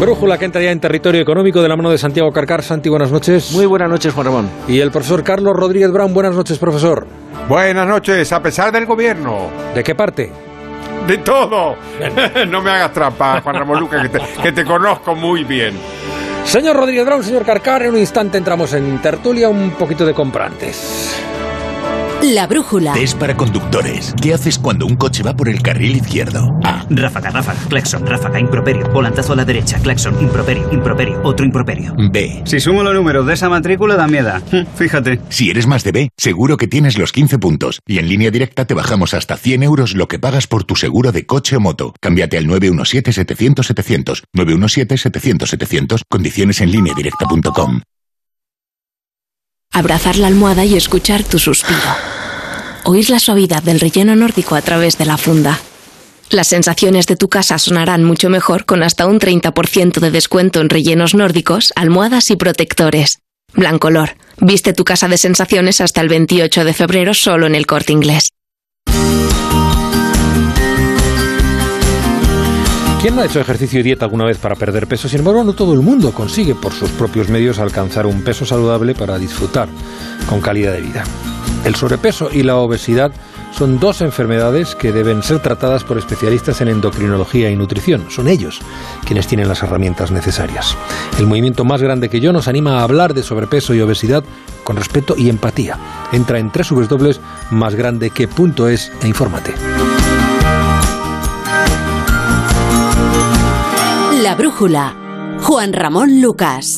Brújula que entra ya en territorio económico de la mano de Santiago Carcar. Santi, buenas noches. Muy buenas noches, Juan Ramón. Y el profesor Carlos Rodríguez Brown. Buenas noches, profesor. Buenas noches, a pesar del gobierno. ¿De qué parte? De todo. no me hagas trampa, Juan Ramón Luca, que te, que te conozco muy bien. Señor Rodríguez Brown, señor Carcar, en un instante entramos en tertulia, un poquito de comprantes. La brújula. Es para conductores. ¿Qué haces cuando un coche va por el carril izquierdo? A. Ráfaga, ráfaga, claxon, ráfaga, improperio, volantazo a la derecha, claxon, improperio, improperio, otro improperio. B. Si sumo los números de esa matrícula da miedo. Fíjate. Si eres más de B, seguro que tienes los 15 puntos. Y en línea directa te bajamos hasta 100 euros lo que pagas por tu seguro de coche o moto. Cámbiate al 917-700-700. 917-700-700. Condiciones en línea directa.com. Abrazar la almohada y escuchar tu suspiro. Oír la suavidad del relleno nórdico a través de la funda. Las sensaciones de tu casa sonarán mucho mejor con hasta un 30% de descuento en rellenos nórdicos, almohadas y protectores. Blancolor. Viste tu casa de sensaciones hasta el 28 de febrero solo en el corte inglés. ¿Quién no ha hecho ejercicio y dieta alguna vez para perder peso? Sin embargo, no todo el mundo consigue por sus propios medios alcanzar un peso saludable para disfrutar con calidad de vida. El sobrepeso y la obesidad son dos enfermedades que deben ser tratadas por especialistas en endocrinología y nutrición. Son ellos quienes tienen las herramientas necesarias. El movimiento más grande que yo nos anima a hablar de sobrepeso y obesidad con respeto y empatía. Entra en www.másgrandeque.es e infórmate. La brújula. Juan Ramón Lucas.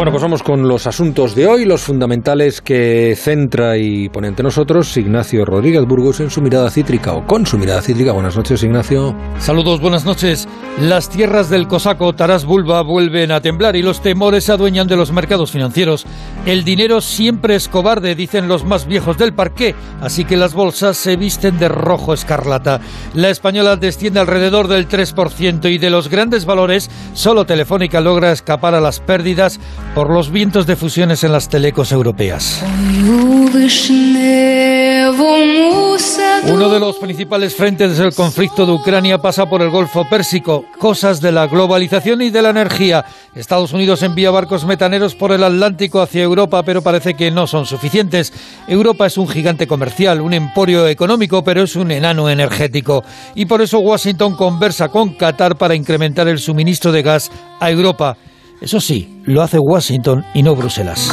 Bueno, pues vamos con los asuntos de hoy, los fundamentales que centra y pone ante nosotros Ignacio Rodríguez Burgos en su mirada cítrica o con su mirada cítrica. Buenas noches, Ignacio. Saludos, buenas noches. Las tierras del cosaco Taras Bulba vuelven a temblar y los temores se adueñan de los mercados financieros. El dinero siempre es cobarde, dicen los más viejos del parqué, así que las bolsas se visten de rojo escarlata. La española desciende alrededor del 3% y de los grandes valores, solo Telefónica logra escapar a las pérdidas por los vientos de fusiones en las telecos europeas. Uno de los principales frentes del conflicto de Ucrania pasa por el Golfo Pérsico, cosas de la globalización y de la energía. Estados Unidos envía barcos metaneros por el Atlántico hacia Europa, pero parece que no son suficientes. Europa es un gigante comercial, un emporio económico, pero es un enano energético. Y por eso Washington conversa con Qatar para incrementar el suministro de gas a Europa. Eso sí, lo hace Washington y no Bruselas.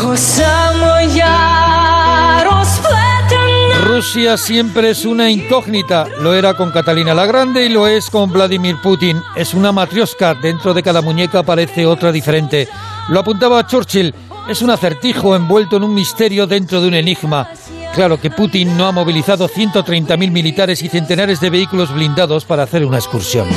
Rusia siempre es una incógnita. Lo era con Catalina la Grande y lo es con Vladimir Putin. Es una matrioska. Dentro de cada muñeca aparece otra diferente. Lo apuntaba Churchill. Es un acertijo envuelto en un misterio dentro de un enigma. Claro que Putin no ha movilizado 130.000 militares y centenares de vehículos blindados para hacer una excursión.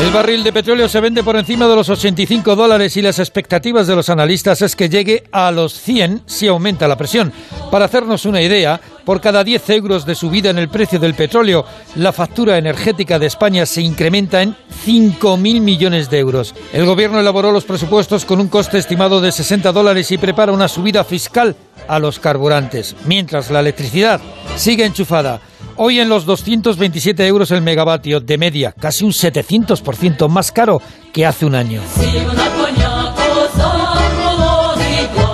El barril de petróleo se vende por encima de los 85 dólares y las expectativas de los analistas es que llegue a los 100 si aumenta la presión. Para hacernos una idea, por cada 10 euros de subida en el precio del petróleo, la factura energética de España se incrementa en 5.000 millones de euros. El gobierno elaboró los presupuestos con un coste estimado de 60 dólares y prepara una subida fiscal a los carburantes, mientras la electricidad sigue enchufada. Hoy en los 227 euros el megavatio de media, casi un 700% más caro que hace un año.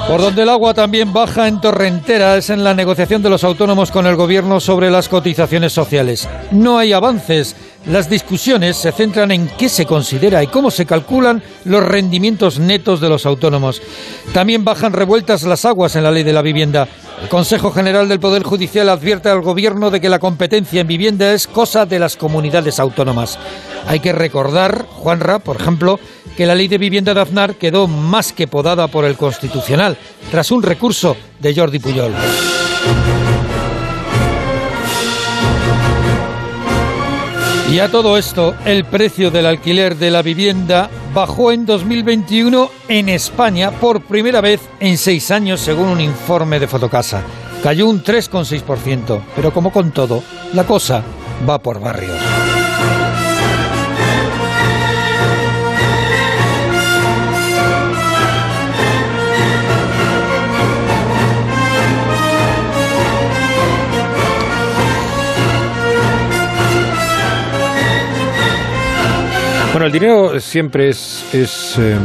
Por donde el agua también baja en Torrentera es en la negociación de los autónomos con el gobierno sobre las cotizaciones sociales. No hay avances. Las discusiones se centran en qué se considera y cómo se calculan los rendimientos netos de los autónomos. También bajan revueltas las aguas en la ley de la vivienda. El Consejo General del Poder Judicial advierte al Gobierno de que la competencia en vivienda es cosa de las comunidades autónomas. Hay que recordar, Juanra, por ejemplo, que la ley de vivienda de Aznar quedó más que podada por el Constitucional, tras un recurso de Jordi Puyol. Y a todo esto, el precio del alquiler de la vivienda bajó en 2021 en España por primera vez en seis años, según un informe de Fotocasa. Cayó un 3,6%, pero como con todo, la cosa va por barrios. Bueno, el dinero siempre es, es em,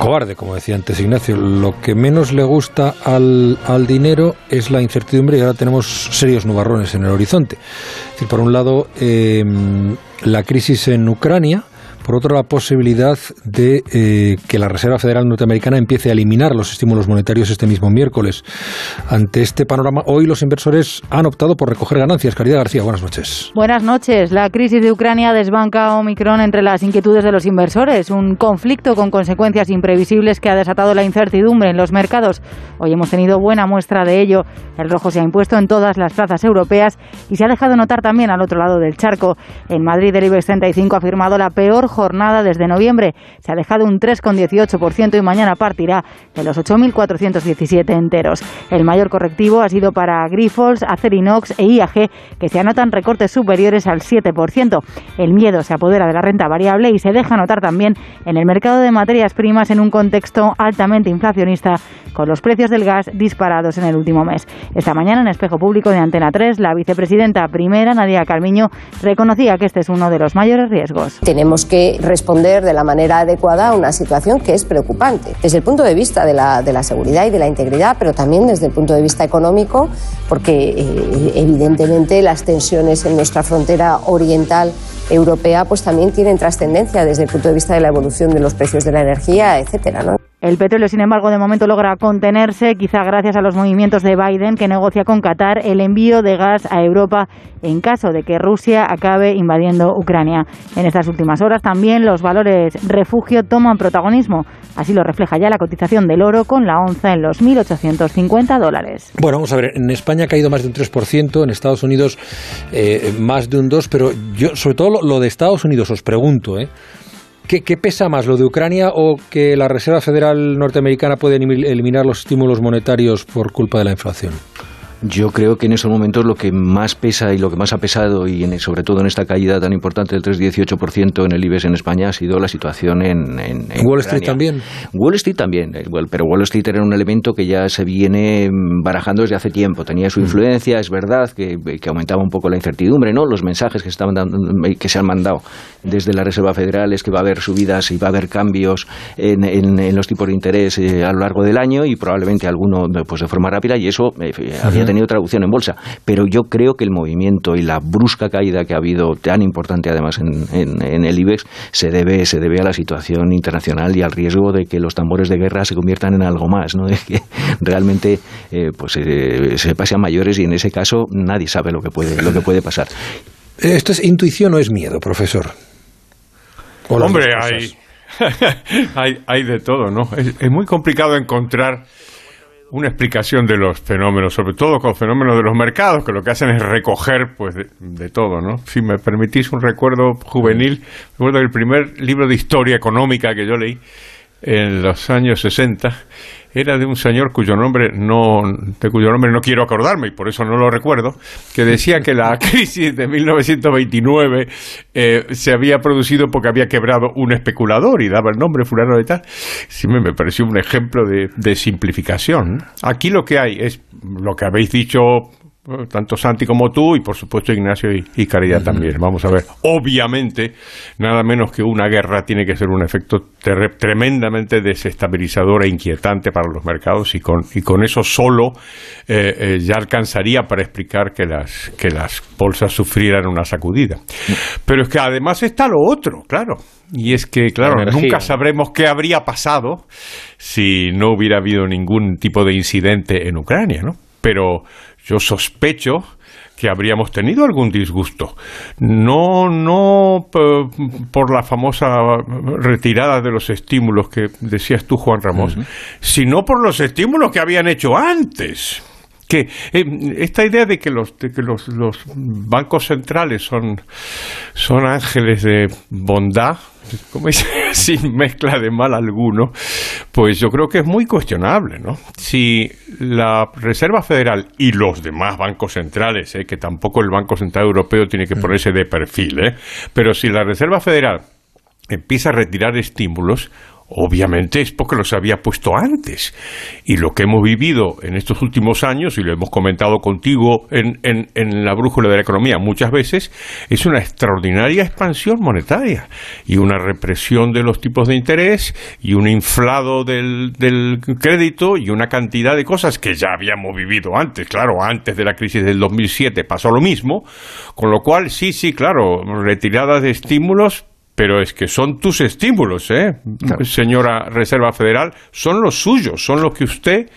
cobarde, como decía antes Ignacio. Lo que menos le gusta al, al, dinero es la incertidumbre y ahora tenemos serios nubarrones en el horizonte. Por un lado, em, la crisis en Ucrania, por otro, la posibilidad de eh, que la Reserva Federal Norteamericana empiece a eliminar los estímulos monetarios este mismo miércoles. Ante este panorama, hoy los inversores han optado por recoger ganancias. Caridad García, buenas noches. Buenas noches. La crisis de Ucrania desbanca Omicron entre las inquietudes de los inversores. Un conflicto con consecuencias imprevisibles que ha desatado la incertidumbre en los mercados. Hoy hemos tenido buena muestra de ello. El rojo se ha impuesto en todas las plazas europeas y se ha dejado notar también al otro lado del charco. En Madrid, el IBEX 35 ha firmado la peor desde noviembre. Se ha dejado un 3,18% y mañana partirá de los 8.417 enteros. El mayor correctivo ha sido para Grifols, Acerinox e IAG, que se anotan recortes superiores al 7%. El miedo se apodera de la renta variable y se deja notar también en el mercado de materias primas en un contexto altamente inflacionista, con los precios del gas disparados en el último mes. Esta mañana, en espejo público de Antena 3, la vicepresidenta primera, Nadia Calviño, reconocía que este es uno de los mayores riesgos. Tenemos que responder de la manera adecuada a una situación que es preocupante. Desde el punto de vista de la, de la seguridad y de la integridad, pero también desde el punto de vista económico, porque eh, evidentemente las tensiones en nuestra frontera oriental europea pues también tienen trascendencia desde el punto de vista de la evolución de los precios de la energía, etcétera, ¿no? El petróleo, sin embargo, de momento logra contenerse, quizá gracias a los movimientos de Biden, que negocia con Qatar el envío de gas a Europa en caso de que Rusia acabe invadiendo Ucrania. En estas últimas horas también los valores refugio toman protagonismo. Así lo refleja ya la cotización del oro con la onza en los 1.850 dólares. Bueno, vamos a ver, en España ha caído más de un 3%, en Estados Unidos eh, más de un 2%, pero yo, sobre todo lo, lo de Estados Unidos, os pregunto, ¿eh? ¿Qué, ¿Qué, pesa más, lo de Ucrania o que la Reserva Federal norteamericana puede eliminar los estímulos monetarios por culpa de la inflación? Yo creo que en esos momentos lo que más pesa y lo que más ha pesado, y en, sobre todo en esta caída tan importante del 3,18% en el IBEX en España, ha sido la situación en, en, en Wall Street también. Wall Street también, eh, pero Wall Street era un elemento que ya se viene barajando desde hace tiempo. Tenía su influencia, es verdad, que, que aumentaba un poco la incertidumbre, ¿no? Los mensajes que, estaban dando, que se han mandado desde la Reserva Federal es que va a haber subidas y va a haber cambios en, en los tipos de interés eh, a lo largo del año y probablemente alguno pues de forma rápida, y eso eh, había tenido traducción en bolsa, pero yo creo que el movimiento y la brusca caída que ha habido, tan importante además en, en, en, el IBEX, se debe, se debe a la situación internacional y al riesgo de que los tambores de guerra se conviertan en algo más, ¿no? de que realmente eh, pues, eh, se pase a mayores y en ese caso nadie sabe lo que puede, lo que puede pasar. ¿Esto es intuición o es miedo, profesor? Hombre, hay, hay, hay de todo, ¿no? Es, es muy complicado encontrar una explicación de los fenómenos, sobre todo con fenómenos de los mercados, que lo que hacen es recoger pues de, de, todo, ¿no? Si me permitís un recuerdo juvenil, recuerdo el primer libro de historia económica que yo leí en los años 60 era de un señor cuyo nombre no de cuyo nombre no quiero acordarme y por eso no lo recuerdo que decía que la crisis de 1929 eh, se había producido porque había quebrado un especulador y daba el nombre fulano de tal. Sí me, me pareció un ejemplo de, de simplificación. Aquí lo que hay es lo que habéis dicho tanto Santi como tú y por supuesto Ignacio y, y Caridad uh -huh. también. Vamos a ver, obviamente, nada menos que una guerra tiene que ser un efecto tremendamente desestabilizador e inquietante para los mercados y con, y con eso solo eh, eh, ya alcanzaría para explicar que las, que las bolsas sufrieran una sacudida. Pero es que además está lo otro, claro. Y es que, claro, nunca sabremos qué habría pasado si no hubiera habido ningún tipo de incidente en Ucrania, ¿no? Pero yo sospecho que habríamos tenido algún disgusto. No, no por la famosa retirada de los estímulos que decías tú, Juan Ramos, uh -huh. sino por los estímulos que habían hecho antes que eh, esta idea de que los de que los, los bancos centrales son son ángeles de bondad como dice, sin mezcla de mal alguno, pues yo creo que es muy cuestionable, ¿no? Si la Reserva Federal y los demás bancos centrales, ¿eh? que tampoco el Banco Central Europeo tiene que ponerse de perfil, ¿eh? pero si la Reserva Federal empieza a retirar estímulos, obviamente es porque los había puesto antes. Y lo que hemos vivido en estos últimos años, y lo hemos comentado contigo en, en, la brújula de la economía muchas veces, es una extraordinaria expansión monetaria y una represión de los tipos de interés y un inflado del, del crédito y una cantidad de cosas que ya habíamos vivido antes. Claro, antes de la crisis del 2007 pasó lo mismo, con lo cual sí, sí, claro, retiradas de estímulos, pero es que son tus estímulos, ¿eh? señora Reserva Federal, son los suyos, son los que usted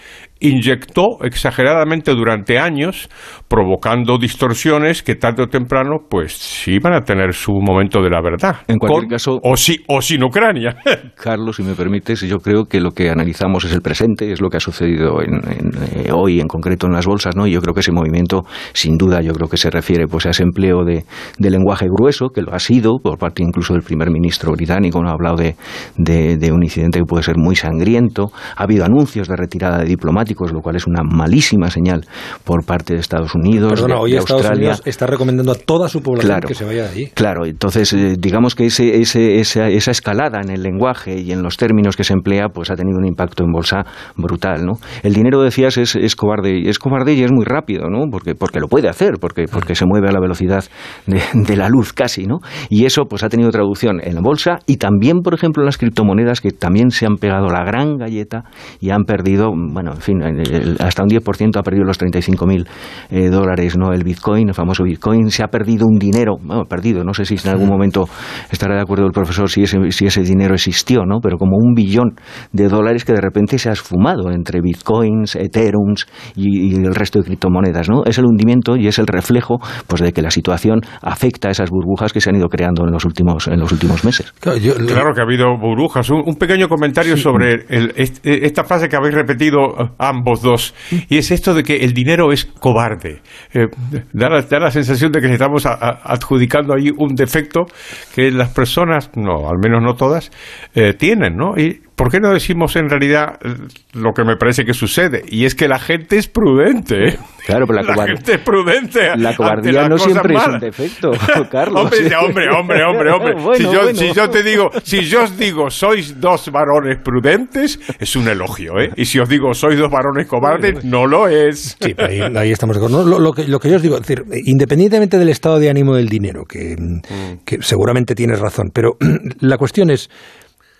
inyectó exageradamente durante años, provocando distorsiones que tarde o temprano, pues sí van a tener su momento de la verdad. En cualquier caso, o, sí, o sin Ucrania. Carlos, si me permites, yo creo que lo que analizamos es el presente, es lo que ha sucedido en, eh, hoy, en concreto en las bolsas, ¿no? Y yo creo que ese movimiento, sin duda, yo creo que se refiere pues a ese empleo de, lenguaje grueso, que lo ha sido por parte incluso del primer ministro británico, no ha hablado de, de un incidente que puede ser muy sangriento. Ha habido anuncios de retirada de diplomáticos lo cual es una malísima señal por parte de Estados Unidos. Perdona, de, hoy Estados Unidos está recomendando a toda su población que se vaya de allí. Claro, entonces eh, digamos que ese, ese, esa, esa, escalada en el lenguaje y en los términos que se emplea, pues ha tenido un impacto en bolsa brutal, ¿no? El dinero, decías, es, es cobarde, es cobarde y es muy rápido, ¿no? Porque, porque lo puede hacer, porque, porque se mueve a la velocidad de, de la luz casi, ¿no? Y eso pues ha tenido traducción en la bolsa y también, por ejemplo, en las criptomonedas que también se han pegado la gran galleta y han perdido, bueno, en fin, hasta un 10% ha perdido los 35.000 eh, dólares, ¿no? El Bitcoin, el famoso Bitcoin, se ha perdido un dinero, bueno, perdido, no sé si en algún momento estará de acuerdo el profesor si ese, si ese dinero existió, ¿no? Pero como un billón de dólares que de repente se ha esfumado entre Bitcoins, Ethereums y, el resto de criptomonedas, ¿no? Es el hundimiento y es el reflejo, pues, de que la situación afecta a esas burbujas que se han ido creando en los últimos, en los últimos meses. Claro, que ha habido burbujas. Un, pequeño comentario sobre esta frase que habéis repetido ambos dos. Y es esto de que el dinero es cobarde. Eh, da, la, sensación de que estamos adjudicando ahí un defecto que las personas, no, al menos no todas, eh, tienen, ¿no? Y ¿por qué no decimos en realidad lo que me parece que sucede? Y es que la gente es prudente. Claro, pero la, gente es prudente. La cobardía no siempre es un defecto, Carlos. hombre, hombre, hombre, hombre, hombre. si, yo, si, yo, te digo, si yo os digo sois dos varones prudentes, es un elogio, ¿eh? Y si os digo sois dos varones cobardes, no lo es. Sí, ahí, estamos de acuerdo. lo, que, lo que yo os digo, es decir, independientemente del estado de ánimo del dinero, que, que seguramente tienes razón, pero la cuestión es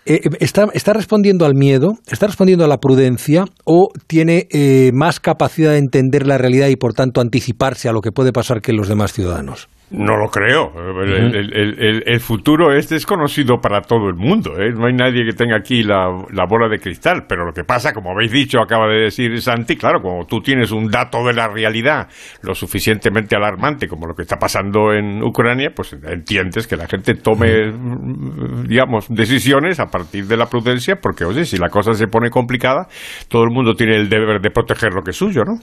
eh, está, ¿Está respondiendo al miedo? ¿Está respondiendo a la prudencia? ¿O tiene eh, más capacidad de entender la realidad y por tanto anticiparse a lo que puede pasar que los demás ciudadanos? No lo creo. El, futuro es desconocido para todo el mundo. ¿eh? No hay nadie que tenga aquí la, bola de cristal. Pero lo que pasa, como habéis dicho, acaba de decir Santi, claro, como tú tienes un dato de la realidad lo suficientemente alarmante como lo que está pasando en Ucrania, pues entiendes que la gente tome, digamos, decisiones a partir de la prudencia, porque, oye, si la cosa se pone complicada, todo el mundo tiene el deber de proteger lo que es suyo, ¿no?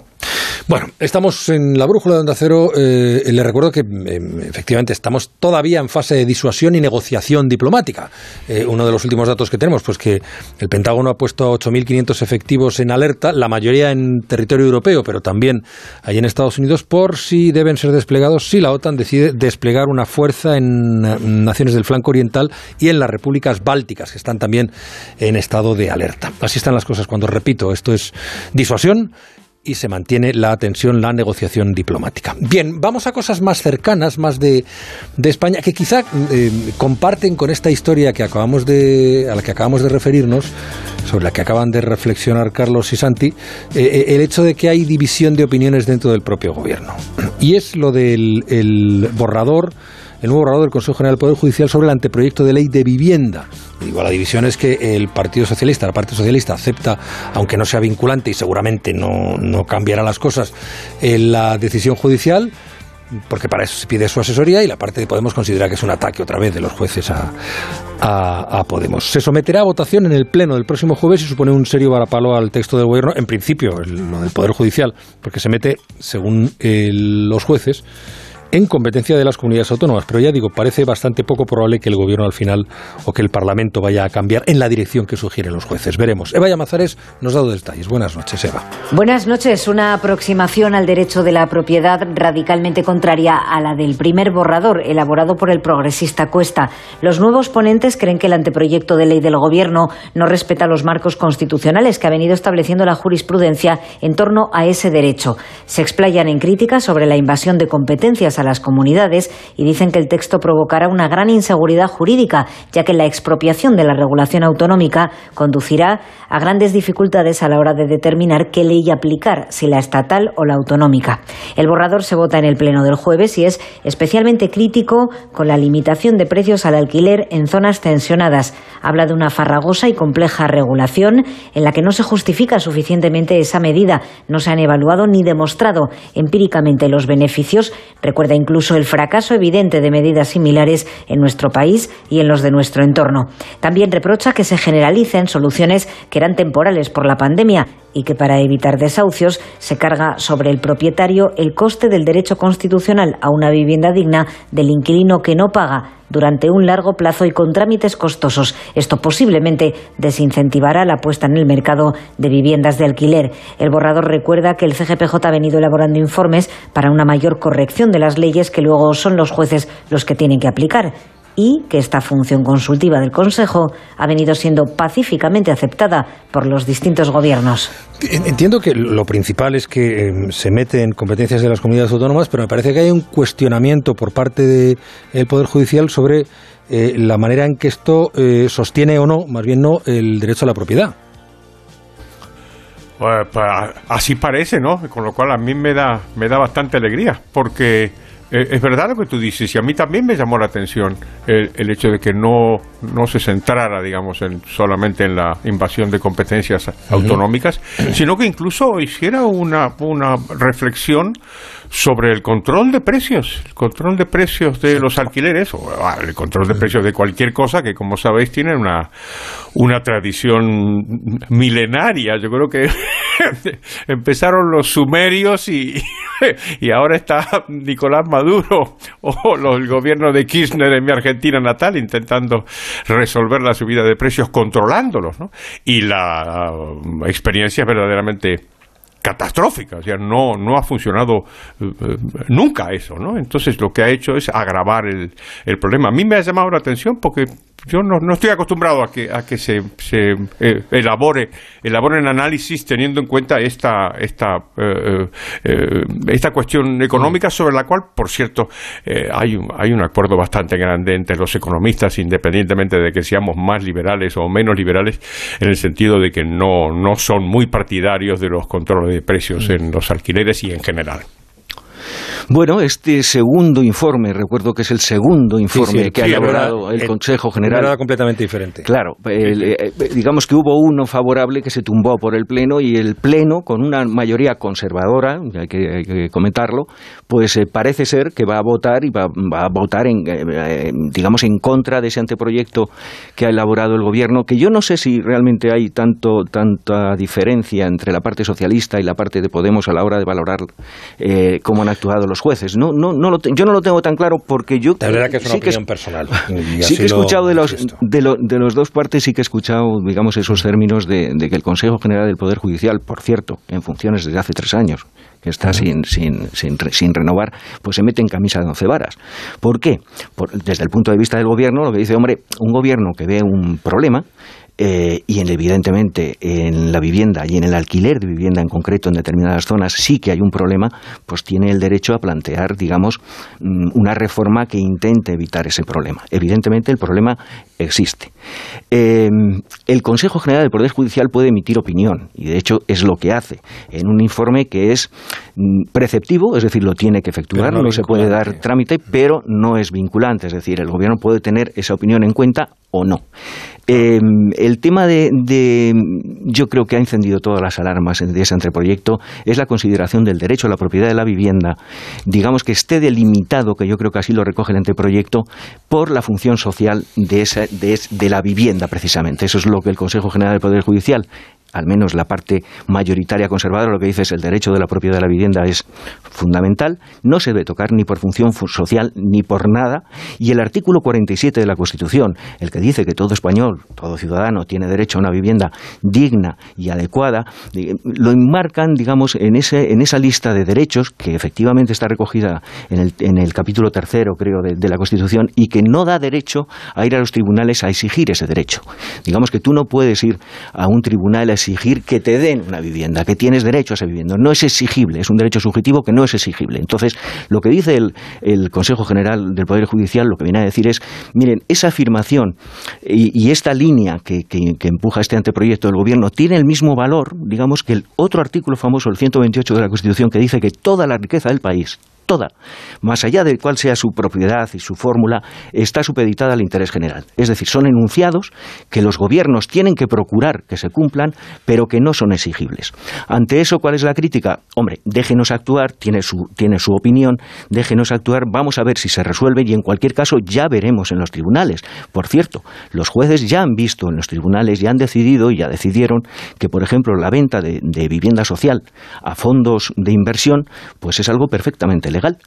Bueno, estamos en la brújula de Onda Cero. Eh, le recuerdo que eh, efectivamente estamos todavía en fase de disuasión y negociación diplomática. Eh, uno de los últimos datos que tenemos, pues que el Pentágono ha puesto 8.500 efectivos en alerta, la mayoría en territorio europeo, pero también ahí en Estados Unidos, por si deben ser desplegados si la OTAN decide desplegar una fuerza en naciones del flanco oriental y en las repúblicas bálticas, que están también en estado de alerta. Así están las cosas cuando, repito, esto es disuasión y se mantiene la tensión, la negociación diplomática. Bien, vamos a cosas más cercanas, más de, España, que quizá eh, comparten con esta historia que acabamos de, a la que acabamos de referirnos, sobre la que acaban de reflexionar Carlos y Santi, eh, eh, el hecho de que hay división de opiniones dentro del propio gobierno. Y es lo del el borrador el nuevo borrador del Consejo General del Poder Judicial sobre el anteproyecto de ley de vivienda. Digo, la división es que el Partido Socialista, la parte socialista, acepta, aunque no sea vinculante y seguramente no, no cambiará las cosas, eh, la decisión judicial porque para eso se pide su asesoría y la parte de Podemos considera que es un ataque otra vez de los jueces a, a, Podemos. Se someterá a votación en el Pleno del próximo jueves y supone un serio varapalo al texto del Gobierno, en principio, lo del Poder Judicial, porque se mete, según los jueces, en competencia de las comunidades autónomas. Pero ya digo, parece bastante poco probable que el Gobierno al final o que el Parlamento vaya a cambiar en la dirección que sugieren los jueces. Veremos. Eva Llamazares nos ha dado detalles. Buenas noches, Eva. Buenas noches. Una aproximación al derecho de la propiedad radicalmente contraria a la del primer borrador elaborado por el progresista Cuesta. Los nuevos ponentes creen que el anteproyecto de ley del Gobierno no respeta los marcos constitucionales que ha venido estableciendo la jurisprudencia en torno a ese derecho. Se explayan en críticas sobre la invasión de competencias a las comunidades y dicen que el texto provocará una gran inseguridad jurídica, ya que la expropiación de la regulación autonómica conducirá a grandes dificultades a la hora de determinar qué ley aplicar, si la estatal o la autonómica. El borrador se vota en el Pleno del jueves y es especialmente crítico con la limitación de precios al alquiler en zonas tensionadas. Habla de una farragosa y compleja regulación en la que no se justifica suficientemente esa medida. No se han evaluado ni demostrado empíricamente los beneficios. Recuerda incluso el fracaso evidente de medidas similares en nuestro país y en los de nuestro entorno. También reprocha que se generalicen soluciones que eran temporales por la pandemia y que para evitar desahucios se carga sobre el propietario el coste del derecho constitucional a una vivienda digna del inquilino que no paga durante un largo plazo y con trámites costosos. Esto posiblemente desincentivará la puesta en el mercado de viviendas de alquiler. El borrador recuerda que el CGPJ ha venido elaborando informes para una mayor corrección de las leyes que luego son los jueces los que tienen que aplicar y que esta función consultiva del Consejo ha venido siendo pacíficamente aceptada por los distintos gobiernos. Entiendo que lo principal es que em, se mete en competencias de las comunidades autónomas, pero me parece que hay un cuestionamiento por parte del Poder Judicial sobre eh, la manera en que esto eh, sostiene o no, más bien no, el derecho a la propiedad. Pues, pues, así parece, ¿no? Con lo cual a mí me da, me da bastante alegría, porque eh, es verdad lo que tú dices, y a mí también me llamó la atención el, hecho de que no, no se centrara, digamos, en, solamente en la invasión de competencias autonómicas, sino que incluso hiciera una, una reflexión sobre el control de precios, el control de precios de los alquileres, o ah, el control de precios de cualquier cosa que, como sabéis, tiene una, una tradición milenaria. Yo creo que empezaron los sumerios y, y ahora está Nicolás Maduro o el gobierno de Kirchner en mi Argentina natal intentando resolver la subida de precios controlándolos. ¿no? Y la experiencia es verdaderamente catastrófica, o sea, no, no ha funcionado eh, eh, nunca eso, ¿no? Entonces lo que ha hecho es agravar el, el problema. A mí me ha llamado la atención porque yo no, no, estoy acostumbrado a que, a que se, se eh, elabore elaboren análisis teniendo en cuenta esta esta eh, esta cuestión económica sobre la cual por cierto hay un, hay un acuerdo bastante grande entre los economistas independientemente de que seamos más liberales o menos liberales en el sentido de que no no son muy partidarios de los controles de precios en los alquileres y en general bueno, este segundo informe, recuerdo que es el segundo informe que ha elaborado el, Consejo General. Era completamente diferente. Claro, eh, digamos que hubo uno favorable que se tumbó por el Pleno y el Pleno, con una mayoría conservadora, hay que, comentarlo, pues eh, parece ser que va a votar y va, a votar, en, eh, digamos, en contra de ese anteproyecto que ha elaborado el Gobierno, que yo no sé si realmente hay tanto, tanta diferencia entre la parte socialista y la parte de Podemos a la hora de valorar cómo han actuado los jueces. No, no, no yo no lo tengo tan claro porque yo... La verdad que es una opinión personal. Sí que he escuchado de los, de, lo, de los dos partes, sí que he escuchado, digamos, esos términos de, que el Consejo General del Poder Judicial, por cierto, en funciones desde hace tres años, que está sin, sin, sin, sin, renovar, pues se mete en camisa de once varas. ¿Por qué? desde el punto de vista del gobierno, lo que dice, hombre, un gobierno que ve un problema, eh, y evidentemente en la vivienda y en el alquiler de vivienda en concreto en determinadas zonas sí que hay un problema, pues tiene el derecho a plantear, digamos, mm, una reforma que intente evitar ese problema. Evidentemente el problema existe. Em, el Consejo General del Poder Judicial puede emitir opinión y de hecho es lo que hace en un informe que es mm, preceptivo, es decir, lo tiene que efectuar, no se puede dar trámite, pero no es vinculante, es decir, el gobierno puede tener esa opinión en cuenta o no. Em, el tema de, yo creo que ha encendido todas las alarmas de ese anteproyecto, es la consideración del derecho a la propiedad de la vivienda, digamos que esté delimitado, que yo creo que así lo recoge el anteproyecto, por la función social de, esa, de, de la vivienda, precisamente. Eso es lo que el Consejo General del Poder Judicial al menos la parte mayoritaria conservadora, lo que dice es el derecho de la propiedad de la vivienda es fundamental, no se debe tocar ni por función social ni por nada, y el artículo 47 de la Constitución, el que dice que todo español, todo ciudadano tiene derecho a una vivienda digna y adecuada, eh, lo enmarcan, digamos, en, ese, en esa lista de derechos que efectivamente está recogida en el, en el capítulo tercero, creo, de, la Constitución y que no da derecho a ir a los tribunales a exigir ese derecho. Digamos que tú no puedes ir a un tribunal a exigir que te den una vivienda, que tienes derecho a esa vivienda. No es exigible, es un derecho subjetivo que no es exigible. Entonces, lo que dice el, el Consejo General del Poder Judicial, lo que viene a decir es, miren, esa afirmación y, esta línea que, que, que empuja este anteproyecto del Gobierno tiene el mismo valor, digamos, que el otro artículo famoso, el 128 de la Constitución, que dice que toda la riqueza del país, toda, más allá de cuál sea su propiedad y su fórmula, está supeditada al interés general. Es decir, son enunciados que los gobiernos tienen que procurar que se cumplan, pero que no son exigibles. Ante eso, ¿cuál es la crítica? Hombre, déjenos actuar, tiene su, tiene su opinión, déjenos actuar, vamos a ver si se resuelve y en cualquier caso ya veremos en los tribunales. Por cierto, los jueces ya han visto en los tribunales, ya han decidido y ya decidieron que, por ejemplo, la venta de, de vivienda social a fondos de inversión, pues es algo perfectamente legal legal.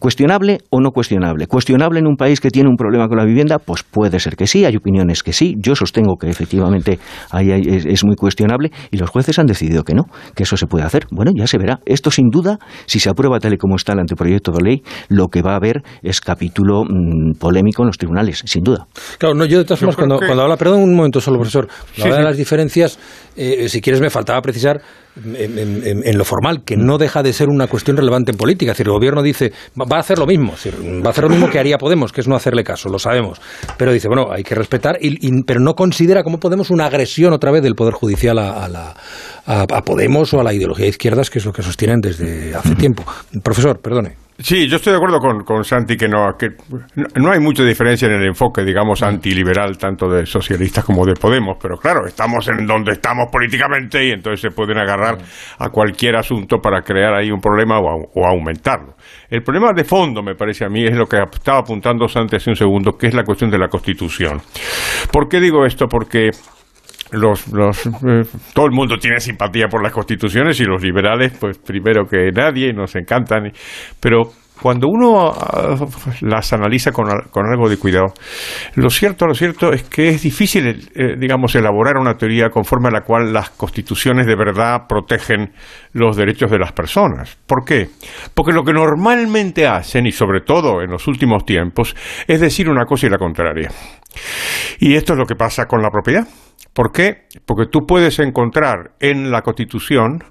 ¿Cuestionable o no cuestionable? ¿Cuestionable en un país que tiene un problema con la vivienda? Pues puede ser que sí, hay opiniones que sí. Yo sostengo que efectivamente ahí es, es, muy cuestionable y los jueces han decidido que no, que eso se puede hacer. Bueno, ya se verá. Esto sin duda, si se aprueba tal y como está el anteproyecto de ley, lo que va a haber es capítulo mmm, polémico en los tribunales, sin duda. Claro, no, yo de todas formas, cuando, que... cuando habla, perdón un momento solo, profesor, sí, habla sí. de las diferencias, eh, si quieres me faltaba precisar en, en, en, lo formal, que no deja de ser una cuestión relevante en política. Es decir, gobierno dice, va a hacer lo mismo, va a hacer lo mismo que haría Podemos, que es no hacerle caso, lo sabemos. Pero dice, bueno, hay que respetar, y, y, pero no considera como Podemos una agresión otra vez del Poder Judicial a, a, la, a, a Podemos o a la ideología de izquierdas, que es lo que sostienen desde hace tiempo. Profesor, perdone. Sí, yo estoy de acuerdo con, con Santi que no, que no hay mucha diferencia en el enfoque, digamos, antiliberal, tanto de socialistas como de Podemos, pero claro, estamos en donde estamos políticamente y entonces se pueden agarrar a cualquier asunto para crear ahí un problema o, o aumentarlo. El problema de fondo, me parece a mí, es lo que estaba apuntando Santi hace un segundo, que es la cuestión de la Constitución. ¿Por qué digo esto? Porque los, los eh, todo el mundo tiene simpatía por las constituciones y los liberales pues primero que nadie nos encantan pero cuando uno uh, las analiza con, con, algo de cuidado, lo cierto, lo cierto es que es difícil, eh, digamos, elaborar una teoría conforme a la cual las constituciones de verdad protegen los derechos de las personas. ¿Por qué? Porque lo que normalmente hacen, y sobre todo en los últimos tiempos, es decir una cosa y la contraria. Y esto es lo que pasa con la propiedad. ¿Por qué? Porque tú puedes encontrar en la Constitución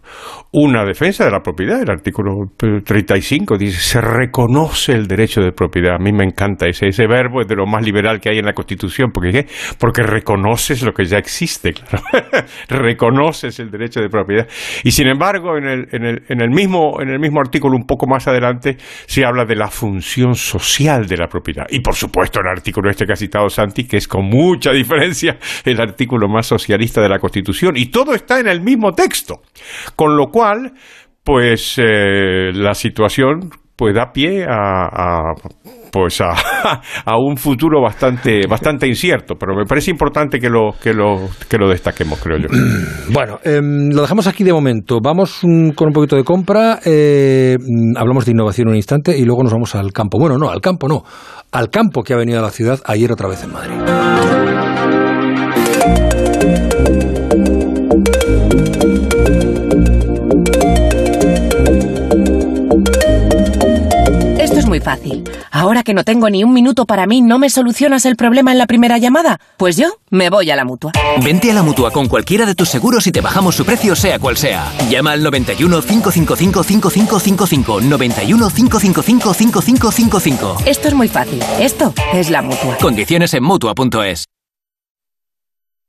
una defensa de la propiedad. El artículo 35 dice, se reconoce el derecho de propiedad. A mí me encanta ese, ese verbo, es de lo más liberal que hay en la Constitución. ¿Por qué? Porque reconoces lo que ya existe, claro. reconoces el derecho de propiedad. Y sin embargo, en el, en, el, en, el mismo, en el mismo artículo, un poco más adelante, se habla de la función social de la propiedad. Y por supuesto, el artículo este que ha citado Santi, que es con mucha diferencia el artículo más socialista de la Constitución y todo está en el mismo texto. Con lo cual, pues eh, la situación pues da pie a, pues a, un futuro bastante bastante incierto pero me parece importante que lo que lo que lo destaquemos creo yo. Bueno eh, lo dejamos aquí de momento. Vamos un, con un poquito de compra eh, hablamos de innovación un instante y luego nos vamos al campo. Bueno no al campo no al campo que ha venido a la ciudad ayer otra vez en Madrid muy fácil. Ahora que no tengo ni un minuto para mí, ¿no me solucionas el problema en la primera llamada? Pues yo me voy a la mutua. Vente a la mutua con cualquiera de tus seguros y te bajamos su precio, sea cual sea. Llama al 91 555 5555. 91 555 5555. Esto es muy fácil. Esto es la mutua. Condiciones en mutua.es.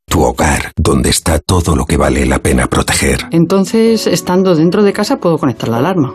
Tu hogar, donde está todo lo que vale la pena proteger. Entonces, estando dentro de casa, puedo conectar la alarma.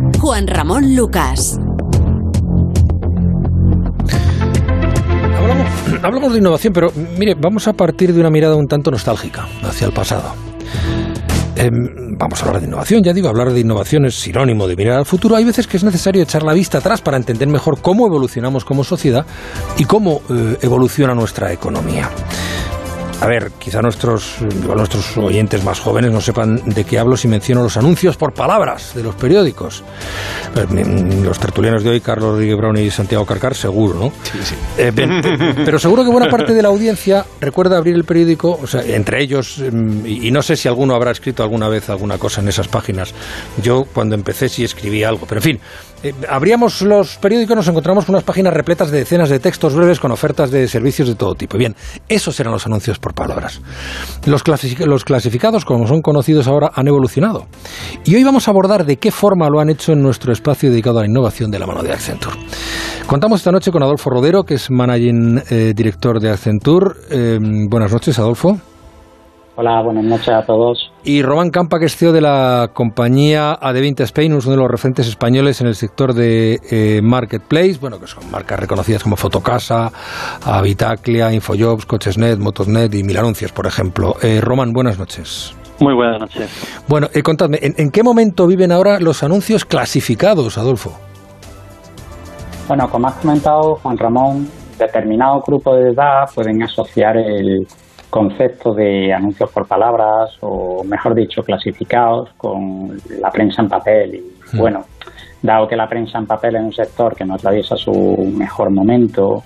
Juan Ramón Lucas. Hablamos, de innovación, pero mire, vamos a partir de una mirada un tanto nostálgica hacia el pasado. Em, vamos a hablar de innovación, ya digo, hablar de innovación es sinónimo de mirar al futuro. Hay veces que es necesario echar la vista atrás para entender mejor cómo evolucionamos como sociedad y cómo eh, evoluciona nuestra economía. A ver, quizá nuestros, nuestros oyentes más jóvenes no sepan de qué hablo si menciono los anuncios por palabras de los periódicos. Pues, los tertulianos de hoy, Carlos Rodríguez Brown y Santiago Carcar, seguro, ¿no? Sí, sí. Eh, pero seguro que buena parte de la audiencia recuerda abrir el periódico, o sea, entre ellos, mm, y no sé si alguno habrá escrito alguna vez alguna cosa en esas páginas. Yo cuando empecé sí escribí algo, pero en fin, eh, abríamos los periódicos, nos encontramos con unas páginas repletas de decenas de textos breves con ofertas de servicios de todo tipo. Bien, esos eran los anuncios por palabras. Los, los clasificados, como son conocidos ahora, han evolucionado. Y hoy vamos a abordar de qué forma lo han hecho en nuestro espacio dedicado a la innovación de la mano de Accenture. Contamos esta noche con Adolfo Rodero, que es Managing eh, Director de Accenture. Eh, buenas noches, Adolfo. Hola, buenas noches a todos. Y Román Campa, que es CEO de la compañía Adevinta Spain, uno de los referentes españoles en el sector de eh, Marketplace, bueno, que son marcas reconocidas como Fotocasa, Habitaclia, Infojobs, Cochesnet, Motosnet y Mil Anuncios, por ejemplo. Eh, Román, buenas noches. Muy buenas noches. Bueno, eh, contadme, ¿en, qué momento viven ahora los anuncios clasificados, Adolfo? Bueno, como has comentado, Juan Ramón, determinado grupo de edad pueden asociar el concepto de anuncios por palabras o, mejor dicho, clasificados con la prensa en papel. Y hmm. bueno, dado que la prensa en papel es un sector que no atraviesa su mejor momento,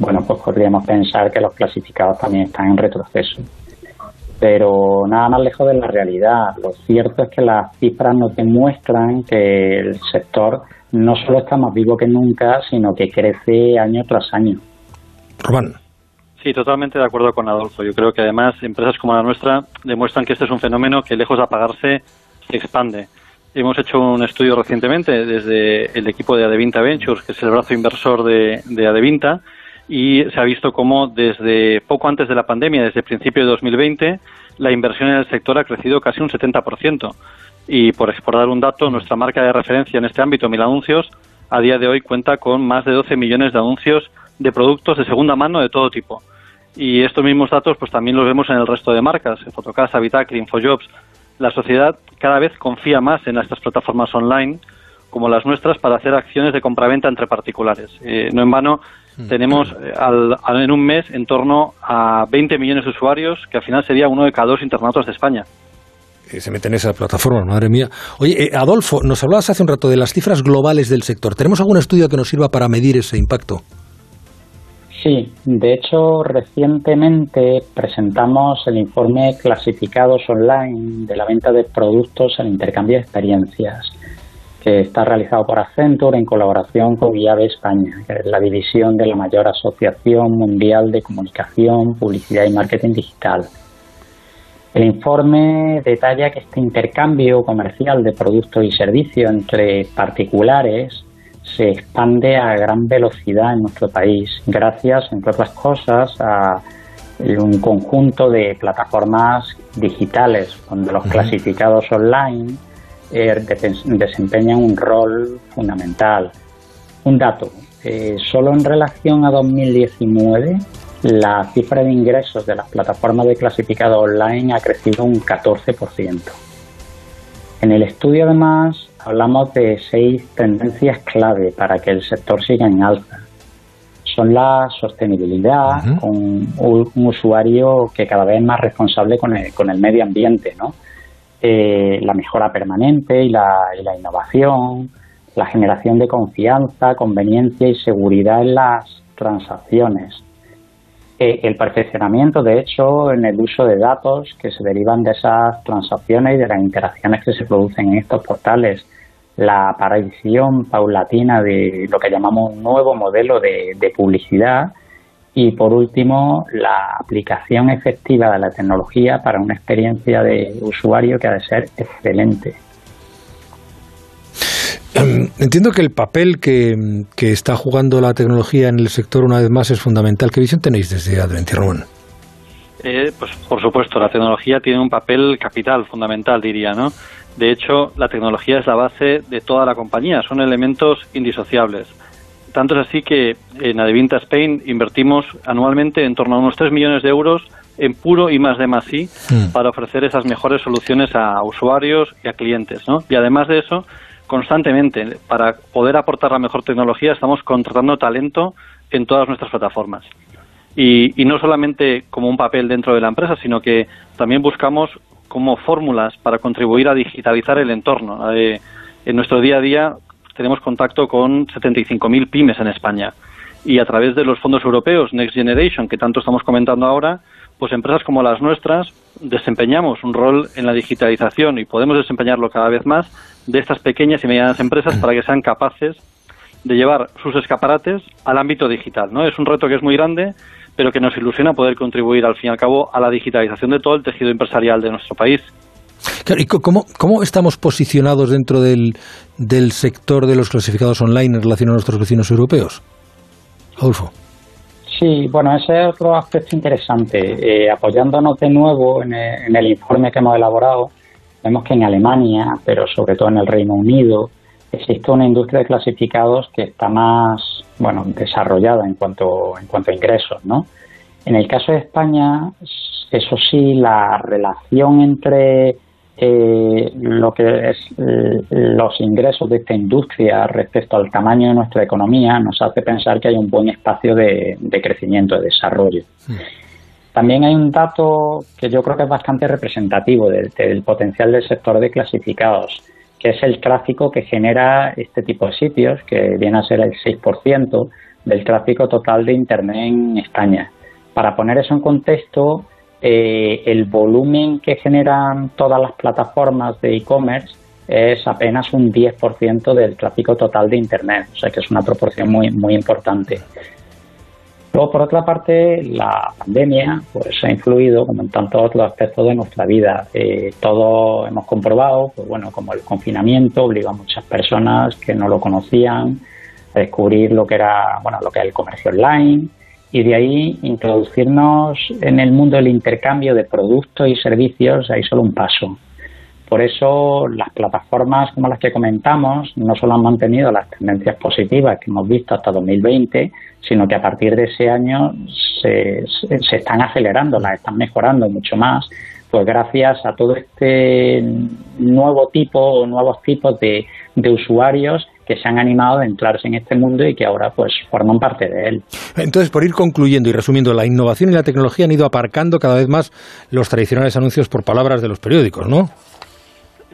bueno, pues podríamos pensar que los clasificados también están en retroceso. Pero nada más lejos de la realidad. Lo cierto es que las cifras nos demuestran que el sector no solo está más vivo que nunca, sino que crece año tras año. Román. Sí, totalmente de acuerdo con Adolfo. Yo creo que además empresas como la nuestra demuestran que este es un fenómeno que lejos de apagarse se expande. Hemos hecho un estudio recientemente desde el equipo de Adevinta Ventures, que es el brazo inversor de, de Adevinta, y se ha visto cómo desde poco antes de la pandemia, desde principio de 2020, la inversión en el sector ha crecido casi un 70%. Y por, por dar un dato, nuestra marca de referencia en este ámbito, Mil Anuncios, a día de hoy cuenta con más de 12 millones de anuncios de productos de segunda mano de todo tipo. Y estos mismos datos pues también los vemos en el resto de marcas, Fotocasa, Vitacli, Infojobs. La sociedad cada vez confía más en estas plataformas online como las nuestras para hacer acciones de compraventa entre particulares. Eh, no en vano mm. tenemos eh, en un mes en torno a 20 millones de usuarios, que al final sería uno de cada dos internautas de España se meten en esa plataforma, madre mía. Oye, eh, Adolfo, nos hablabas hace un rato de las cifras globales del sector. ¿Tenemos algún estudio que nos sirva para medir ese impacto? Sí, de hecho recientemente presentamos el informe Clasificados Online de la venta de productos al intercambio de experiencias, que está realizado por Accenture en colaboración con IAVE España, que es la división de la mayor asociación mundial de comunicación, publicidad y marketing digital. El informe detalla que este intercambio comercial de productos y servicios entre particulares se expande a gran velocidad en nuestro país, gracias, entre otras cosas, a un conjunto de plataformas digitales donde los clasificados online eh, desempeñan un rol fundamental. Un dato, eh, solo en relación a 2019 la cifra de ingresos de las plataformas de clasificado online ha crecido un 14%. En el estudio además hablamos de seis tendencias clave para que el sector siga en alza. Son la sostenibilidad, con un, usuario que cada vez es más responsable con el, medio ambiente, ¿no? Eh, la mejora permanente y la, y la innovación, la generación de confianza, conveniencia y seguridad en las transacciones. Eh, el perfeccionamiento, de hecho, en el uso de datos que se derivan de esas transacciones y de las interacciones que se producen en estos portales, la aparición paulatina de lo que llamamos un nuevo modelo de, publicidad y por último la aplicación efectiva de la tecnología para una experiencia de usuario que ha de ser excelente. Em, entiendo que el papel que, está jugando la tecnología en el sector una vez más es fundamental. ¿Qué visión tenéis desde Adventure Eh, pues por supuesto, la tecnología tiene un papel capital, fundamental, diría, ¿no? De hecho, la tecnología es la base de toda la compañía, son elementos indisociables. Tanto es así que en Adevinta Spain invertimos anualmente en torno a unos 3 millones de euros en puro y más de más sí para ofrecer esas mejores soluciones a usuarios y a clientes, ¿no? Y además de eso, constantemente, para poder aportar la mejor tecnología, estamos contratando talento en todas nuestras plataformas. Y, y, no solamente como un papel dentro de la empresa, sino que también buscamos como fórmulas para contribuir a digitalizar el entorno. Eh, en nuestro día a día tenemos contacto con 75.000 pymes en España y a través de los fondos europeos Next Generation, que tanto estamos comentando ahora, pues empresas como las nuestras desempeñamos un rol en la digitalización y podemos desempeñarlo cada vez más de estas pequeñas y medianas empresas para que sean capaces de llevar sus escaparates al ámbito digital. ¿no? Es un reto que es muy grande, pero que nos ilusiona poder contribuir, al fin y al cabo, a la digitalización de todo el tejido empresarial de nuestro país. ¿y cómo, cómo, estamos posicionados dentro del, del sector de los clasificados online en relación a nuestros vecinos europeos? Adolfo. Sí, bueno, ese es otro aspecto interesante. Eh, apoyándonos de nuevo en el, en el informe que hemos elaborado, vemos que en Alemania, pero sobre todo en el Reino Unido, existe una industria de clasificados que está más bueno desarrollada en cuanto en cuanto a ingresos no en el caso de España eso sí la relación entre eh, lo que es eh, los ingresos de esta industria respecto al tamaño de nuestra economía nos hace pensar que hay un buen espacio de, crecimiento de desarrollo También hay un dato que yo creo que es bastante representativo del potencial del sector de clasificados que es el tráfico que genera este tipo de sitios, que viene a ser el 6% del tráfico total de Internet en España. Para poner eso en contexto, eh, el volumen que generan todas las plataformas de e-commerce es apenas un 10% del tráfico total de Internet, o sea que es una proporción muy, muy importante. Luego, por otra parte, la pandemia pues, ha influido, como en tantos otros aspectos de nuestra vida. Eh, todos hemos comprobado, pues bueno, como el confinamiento obligó a muchas personas que no lo conocían a descubrir lo que era, bueno, lo que es el comercio online y de ahí introducirnos en el mundo del intercambio de productos y servicios hay solo un paso. Por eso las plataformas como las que comentamos no solo han mantenido las tendencias positivas que hemos visto hasta 2020, sino que a partir de ese año se, se están acelerando, las están mejorando mucho más, pues gracias a todo este nuevo tipo o nuevos tipos de, de usuarios que se han animado a entrarse en este mundo y que ahora pues forman parte de él. Entonces, por ir concluyendo y resumiendo, la innovación y la tecnología han ido aparcando cada vez más los tradicionales anuncios por palabras de los periódicos, ¿no?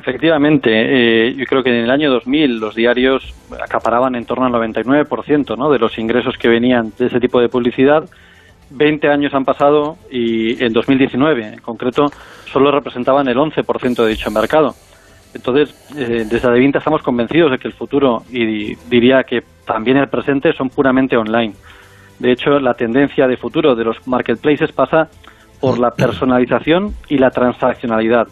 Efectivamente, eh, yo creo que en el año 2000 los diarios acaparaban en torno al 99% ¿no? de los ingresos que venían de ese tipo de publicidad. 20 años han pasado y en 2019 en concreto solo representaban el 11% de dicho mercado. Entonces, eh, desde Adevinta estamos convencidos de que el futuro y diría que también el presente son puramente online. De hecho, la tendencia de futuro de los marketplaces pasa por la personalización y la transaccionalidad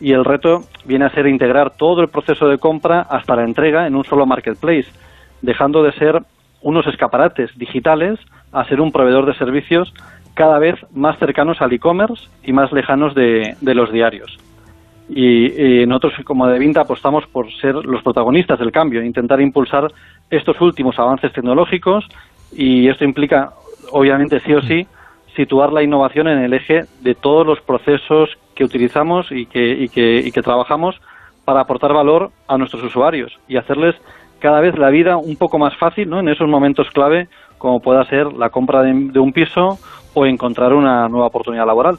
y el reto viene a ser integrar todo el proceso de compra hasta la entrega en un solo marketplace, dejando de ser unos escaparates digitales a ser un proveedor de servicios cada vez más cercanos al e-commerce y más lejanos de, los diarios. Y, nosotros como de Vinta apostamos por ser los protagonistas del cambio, intentar impulsar estos últimos avances tecnológicos y esto implica, obviamente, sí o sí, situar la innovación en el eje de todos los procesos que utilizamos y que, y que, y que trabajamos para aportar valor a nuestros usuarios y hacerles cada vez la vida un poco más fácil ¿no? en esos momentos clave como pueda ser la compra de, un piso o encontrar una nueva oportunidad laboral.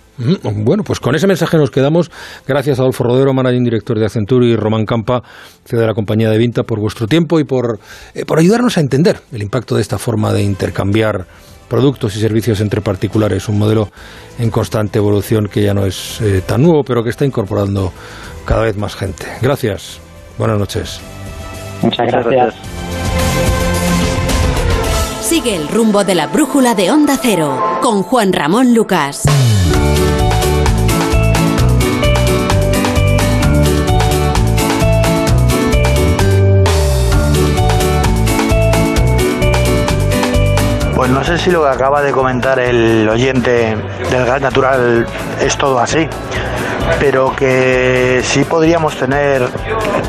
Bueno, pues con ese mensaje nos quedamos. Gracias a Adolfo Rodero, managing director de Accenture, y Román Campa, CEO de la compañía de Vinta, por vuestro tiempo y por, eh, por ayudarnos a entender el impacto de esta forma de intercambiar productos y servicios entre particulares, un modelo en constante evolución que ya no es eh, tan nuevo, pero que está incorporando cada vez más gente. Gracias. Buenas noches. Muchas gracias. Sigue el rumbo de la brújula de Onda Cero con Juan Ramón Lucas. Pues no sé si lo que acaba de comentar el oyente del gas natural es todo así, pero que sí podríamos tener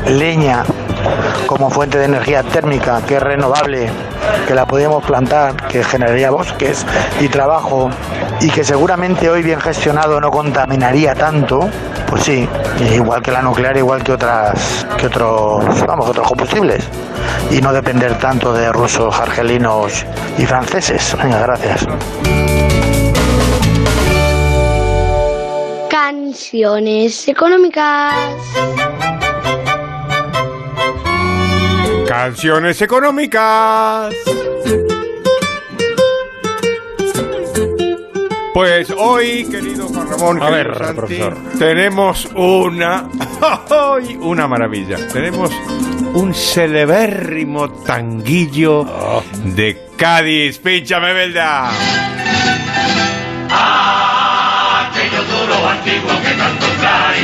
leña como fuente de energía térmica, que es renovable, que la podríamos plantar, que generaría bosques y trabajo, y que seguramente hoy bien gestionado no contaminaría tanto, pues sí, igual que la nuclear, igual que otras, que otros, vamos, otros combustibles, y no depender tanto de rusos, argelinos y franceses. Venga, gracias. Canciones económicas. Canciones económicas. Pues hoy, querido Juan Ramón, A ver, Santi, profesor. tenemos una, ¡ay! una maravilla. Tenemos un celebérrimo tanguillo de Cádiz. Pínchame, Belda. Aquello duro antiguo que tanto trae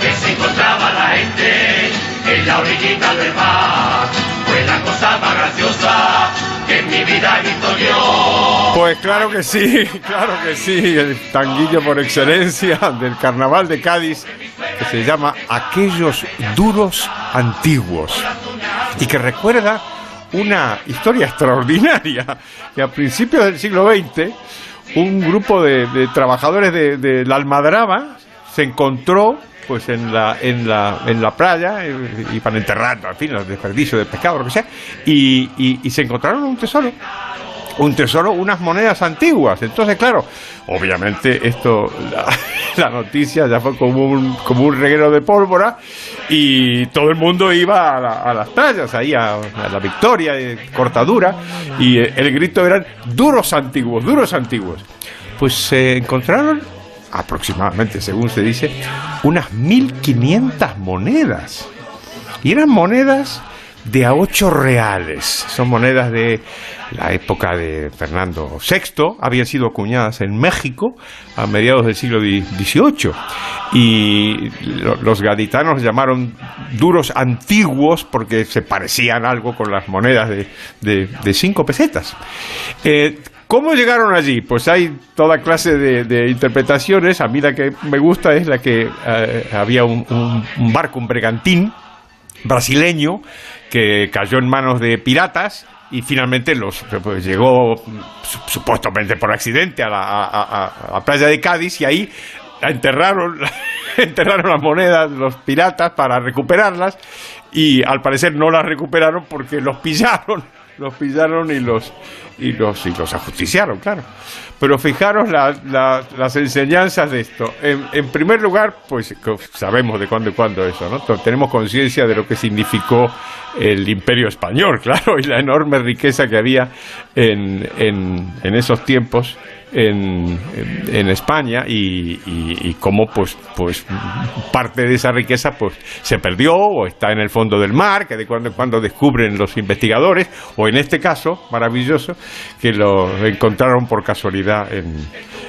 que se encontraba la gente en la orillita del mar. Fue la cosa más graciosa mi vida. Pues claro que sí, claro que sí, el tanguillo por excelencia del carnaval de Cádiz, que se llama Aquellos duros antiguos, y que recuerda una historia extraordinaria, que a principios del siglo XX, un grupo de, trabajadores de la Almadraba se encontró pues en la en la en la playa eh, iban enterrando al fin los desperdicios de pescado lo que sea y, y- y se encontraron un tesoro un tesoro, unas monedas antiguas. Entonces, claro, obviamente esto, la, noticia ya fue como un, como un reguero de pólvora y todo el mundo iba a, la- las playas, ahí a, a la Victoria, eh, Cortadura, y eh, el grito eran duros antiguos, duros antiguos. Pues se encontraron aproximadamente, según se dice, unas 1500 monedas. Y eran monedas de a 8 reales. Son monedas de la época de Fernando VI. Habían sido acuñadas en México a mediados del siglo XVIII. Y lo- los gaditanos llamaron duros antiguos porque se parecían algo con las monedas de, de, de cinco pesetas. Eh, ¿Cómo llegaron allí? Pues hay toda clase de, interpretaciones. A mí la que me gusta es la que eh, había un, barco, un bergantín, brasileño que cayó en manos de piratas y finalmente los pues, llegó su- supuestamente por accidente a la, a- a- a la playa de Cádiz y ahí enterraron enterraron las monedas los piratas para recuperarlas y al parecer no las recuperaron porque los pillaron los pillaron y los y los y los ajusticiaron claro. Pero fijaros la- la- las enseñanzas de esto. En, en primer lugar pues sabemos de cuándo en cuándo eso no tenemos conciencia de lo que significó el imperio español claro y la enorme riqueza que había en, en, en esos tiempos en, España y, y, y cómo pues pues parte de esa riqueza pues se perdió o está en el fondo del mar que de cuando en cuando descubren los investigadores o en este caso maravilloso que lo encontraron por casualidad en,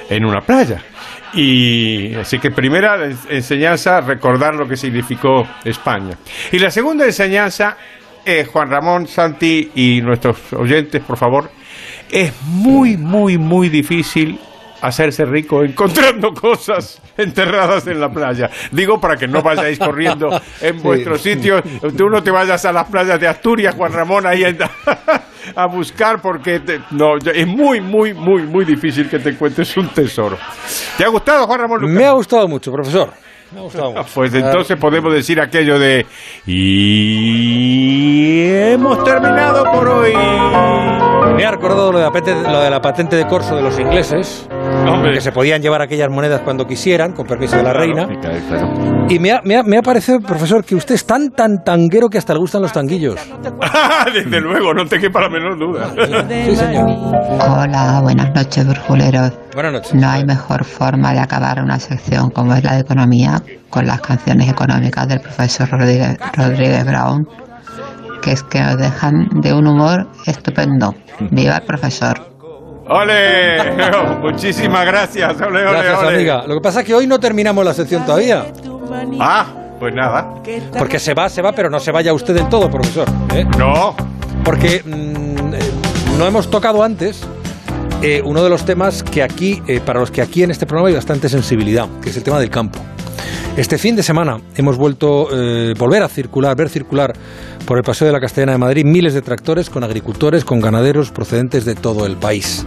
en una playa. Y así que primera ens- enseñanza recordar lo que significó España. Y la segunda enseñanza eh, Juan Ramón Santi y nuestros oyentes por favor es muy, muy, muy difícil hacerse rico encontrando cosas enterradas en la playa. Digo para que no vayáis corriendo en vuestros sitios, tú no te vayas a las playas de Asturias, Juan Ramón, ahí a, a buscar porque te- no, es muy, muy, muy, muy difícil que te encuentres un tesoro. ¿Te ha gustado, Juan Ramón? Lucas? Me ha gustado mucho, profesor. Me ha gustado mucho. Pues entonces podemos decir aquello de y hemos terminado por hoy. Me ha recordado lo de, la patente, lo de la patente de corso de los ingleses, que se podían llevar aquellas monedas cuando quisieran, con permiso de la reina. Y me ha, me, ha, me ha parecido, profesor, que usted es tan, tan tanguero que hasta le gustan los tanguillos. Desde luego, no te quepa la menor duda. Sí, señor. Hola, buenas noches, burjuleros. Buenas noches. No hay mejor forma de acabar una sección como es la de economía con las canciones económicas del profesor Rodríguez, Rodríguez Brown, que es que nos dejan de un humor estupendo. ¡Viva el profesor! ¡Ole! Muchísimas gracias. Ole, ole, Gracias, ole. amiga. Lo que pasa es que hoy no terminamos la sección todavía. Ah, pues nada. Porque se va, se va, pero no se vaya usted del todo, profesor. ¿eh? No. Porque mm, eh, no hemos tocado antes eh, uno de los temas que aquí, eh, para los que aquí en este programa hay bastante sensibilidad, que es el tema del campo. Este fin de semana hemos vuelto eh, volver a circular, ver circular por el Paseo de la Castellana de Madrid miles de tractores con agricultores, con ganaderos procedentes de todo el país.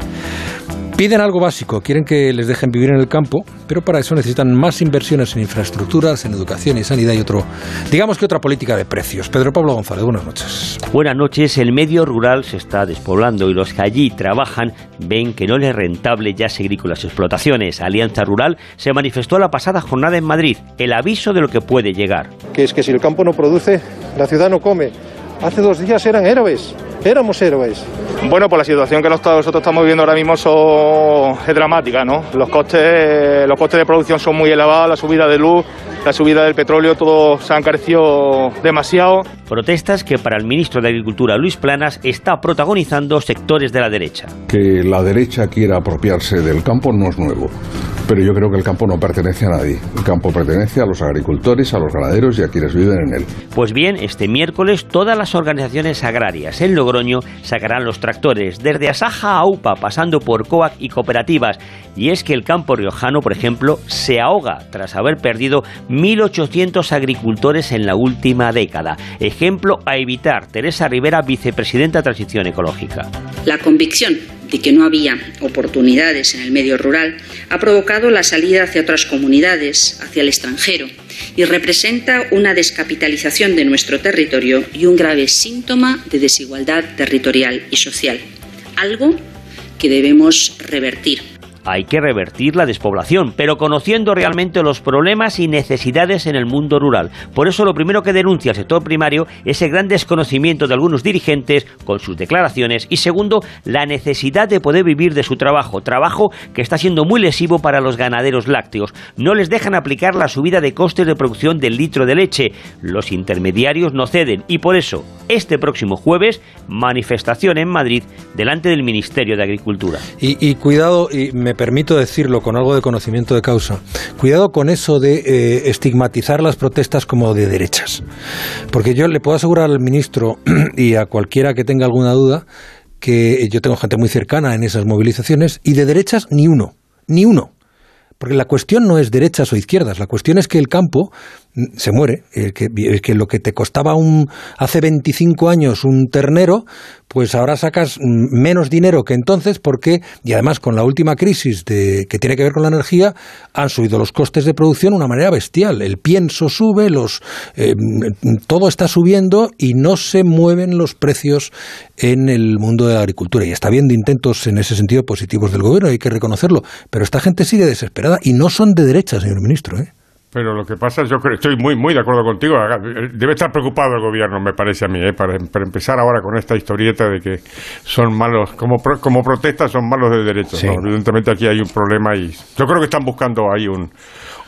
Piden algo básico, quieren que les dejen vivir en el campo, pero para eso necesitan más inversiones en infraestructuras, en educación y sanidad y otro, digamos que otra política de precios. Pedro Pablo González, buenas noches. Buenas noches, el medio rural se está despoblando y los que allí trabajan ven que no les es rentable ya seguir con las explotaciones. Alianza Rural se manifestó la pasada jornada en Madrid, el aviso de lo que puede llegar. Que es que si el campo no produce, la ciudad no come. Hace dos días eran héroes, éramos héroes. Bueno, pues la situación que nosotros estamos viviendo ahora mismo es dramática, ¿no? Los costes, los costes de producción son muy elevados, la subida de luz, la subida del petróleo, todo se ha encarecido demasiado. Protestas que para el ministro de Agricultura, Luis Planas, está protagonizando sectores de la derecha. Que la derecha quiera apropiarse del campo no es nuevo, pero yo creo que el campo no pertenece a nadie. El campo pertenece a los agricultores, a los ganaderos y a quienes viven en él. Pues bien, este miércoles todas las organizaciones agrarias en Logroño sacarán los tractores, desde Asaja a UPA, pasando por COAC y cooperativas. Y es que el campo riojano, por ejemplo, se ahoga tras haber perdido 1.800 agricultores en la última década. Ejemplo a evitar. Teresa Rivera, vicepresidenta de Transición Ecológica. La convicción de que no había oportunidades en el medio rural ha provocado la salida hacia otras comunidades, hacia el extranjero, y representa una descapitalización de nuestro territorio y un grave síntoma de desigualdad territorial y social, algo que debemos revertir. Hay que revertir la despoblación, pero conociendo realmente los problemas y necesidades en el mundo rural. Por eso lo primero que denuncia el sector primario es el gran desconocimiento de algunos dirigentes con sus declaraciones y segundo, la necesidad de poder vivir de su trabajo, trabajo que está siendo muy lesivo para los ganaderos lácteos. No les dejan aplicar la subida de costes de producción del litro de leche. Los intermediarios no ceden y por eso, este próximo jueves, manifestación en Madrid delante del Ministerio de Agricultura. Y, cuidado, y me permito decirlo con algo de conocimiento de causa, cuidado con eso de eh, estigmatizar las protestas como de derechas. Porque yo le puedo asegurar al ministro y a cualquiera que tenga alguna duda que yo tengo gente muy cercana en esas movilizaciones y de derechas ni uno, ni uno. Porque la cuestión no es derechas o izquierdas, la cuestión es que el campo se muere, el que, lo que te costaba un, hace 25 años un ternero, pues ahora sacas menos dinero que entonces porque, y además con la última crisis de, que tiene que ver con la energía, han subido los costes de producción de una manera bestial. El pienso sube, los, eh, todo está subiendo y no se mueven los precios en el mundo de la agricultura. Y está habiendo intentos en ese sentido positivos del gobierno, hay que reconocerlo, pero esta gente sigue desesperada y no son de derecha, señor ministro. ¿eh? Pero lo que pasa yo creo, estoy muy, muy de acuerdo contigo. Debe estar preocupado el gobierno, me parece a mí, ¿eh? para, para empezar ahora con esta historieta de que son malos, como, pro- como protestas, son malos de derechos. Sí. ¿no? Evidentemente aquí hay un problema y yo creo que están buscando ahí un,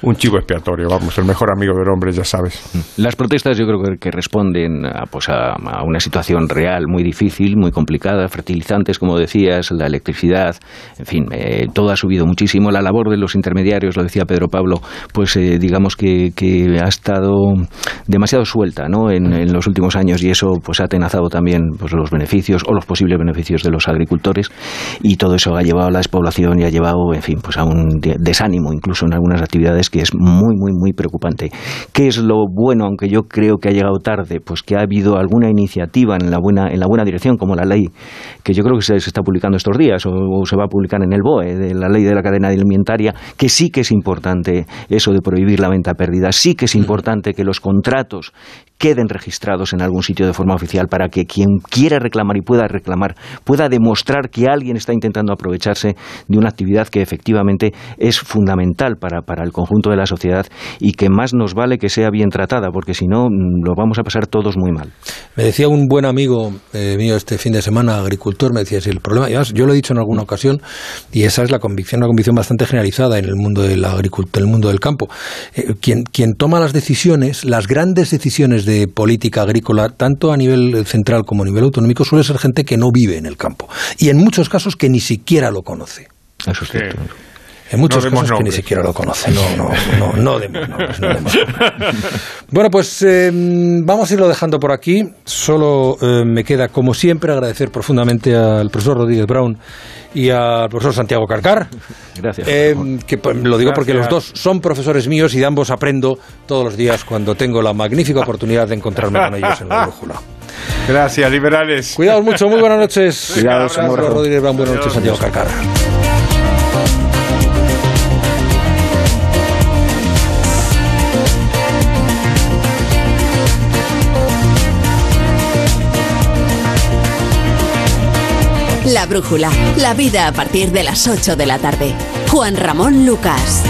un chivo expiatorio, vamos, el mejor amigo del hombre, ya sabes. Las protestas yo creo que, responden a, pues a, a una situación real muy difícil, muy complicada, fertilizantes, como decías, la electricidad, en fin, eh, todo ha subido muchísimo. La labor de los intermediarios, lo decía Pedro Pablo, pues eh, digamos que, que ha estado demasiado suelta ¿no? en, en los últimos años y eso pues ha atenazado también pues, los beneficios o los posibles beneficios de los agricultores y todo eso ha llevado a la despoblación y ha llevado, en fin, pues a un de- desánimo incluso en algunas actividades que es muy, muy, muy preocupante. ¿Qué es lo bueno, aunque yo creo que ha llegado tarde? Pues que ha habido alguna iniciativa en la buena, en la buena dirección, como la ley que yo creo que se, está publicando estos días o, o se va a publicar en el BOE, de la ley de la cadena alimentaria, que sí que es importante eso de prohibir la venta a pérdida, sí que es importante que los contratos queden registrados en algún sitio de forma oficial para que quien quiera reclamar y pueda reclamar pueda demostrar que alguien está intentando aprovecharse de una actividad que efectivamente es fundamental para, para el conjunto de la sociedad y que más nos vale que sea bien tratada, porque si no mm, lo vamos a pasar todos muy mal. Me decía un buen amigo eh, mío este fin de semana, agricultor, me decía, si el problema, además, yo lo he dicho en alguna ocasión, y esa es la convicción, una convicción bastante generalizada en el mundo de la el mundo del campo. Eh, quien, quien toma las decisiones, las grandes decisiones de política agrícola, tanto a nivel central como a nivel autonómico, suele ser gente que no vive en el campo. Y en muchos casos que ni siquiera lo conoce. Eso es Sí. cierto. En muchos No casos que ni siquiera lo conocen. No, no, no, no demos nombres, no demos. Bueno, pues eh, vamos a irlo dejando por aquí. Solo eh, me queda, como siempre, agradecer profundamente al profesor Rodríguez Brown y al profesor Santiago Carcar. Gracias. Eh, que pues, lo digo porque los Gracias. dos son profesores míos y de ambos aprendo todos los días cuando tengo la magnífica oportunidad de encontrarme con ellos en la brújula. Gracias, liberales. Cuidaos mucho, muy buenas noches. Gracias, abrazo. Rodríguez Brown, buenas noches, Santiago Carcar. La brújula, la vida a partir de las 8 de la tarde. Juan Ramón Lucas.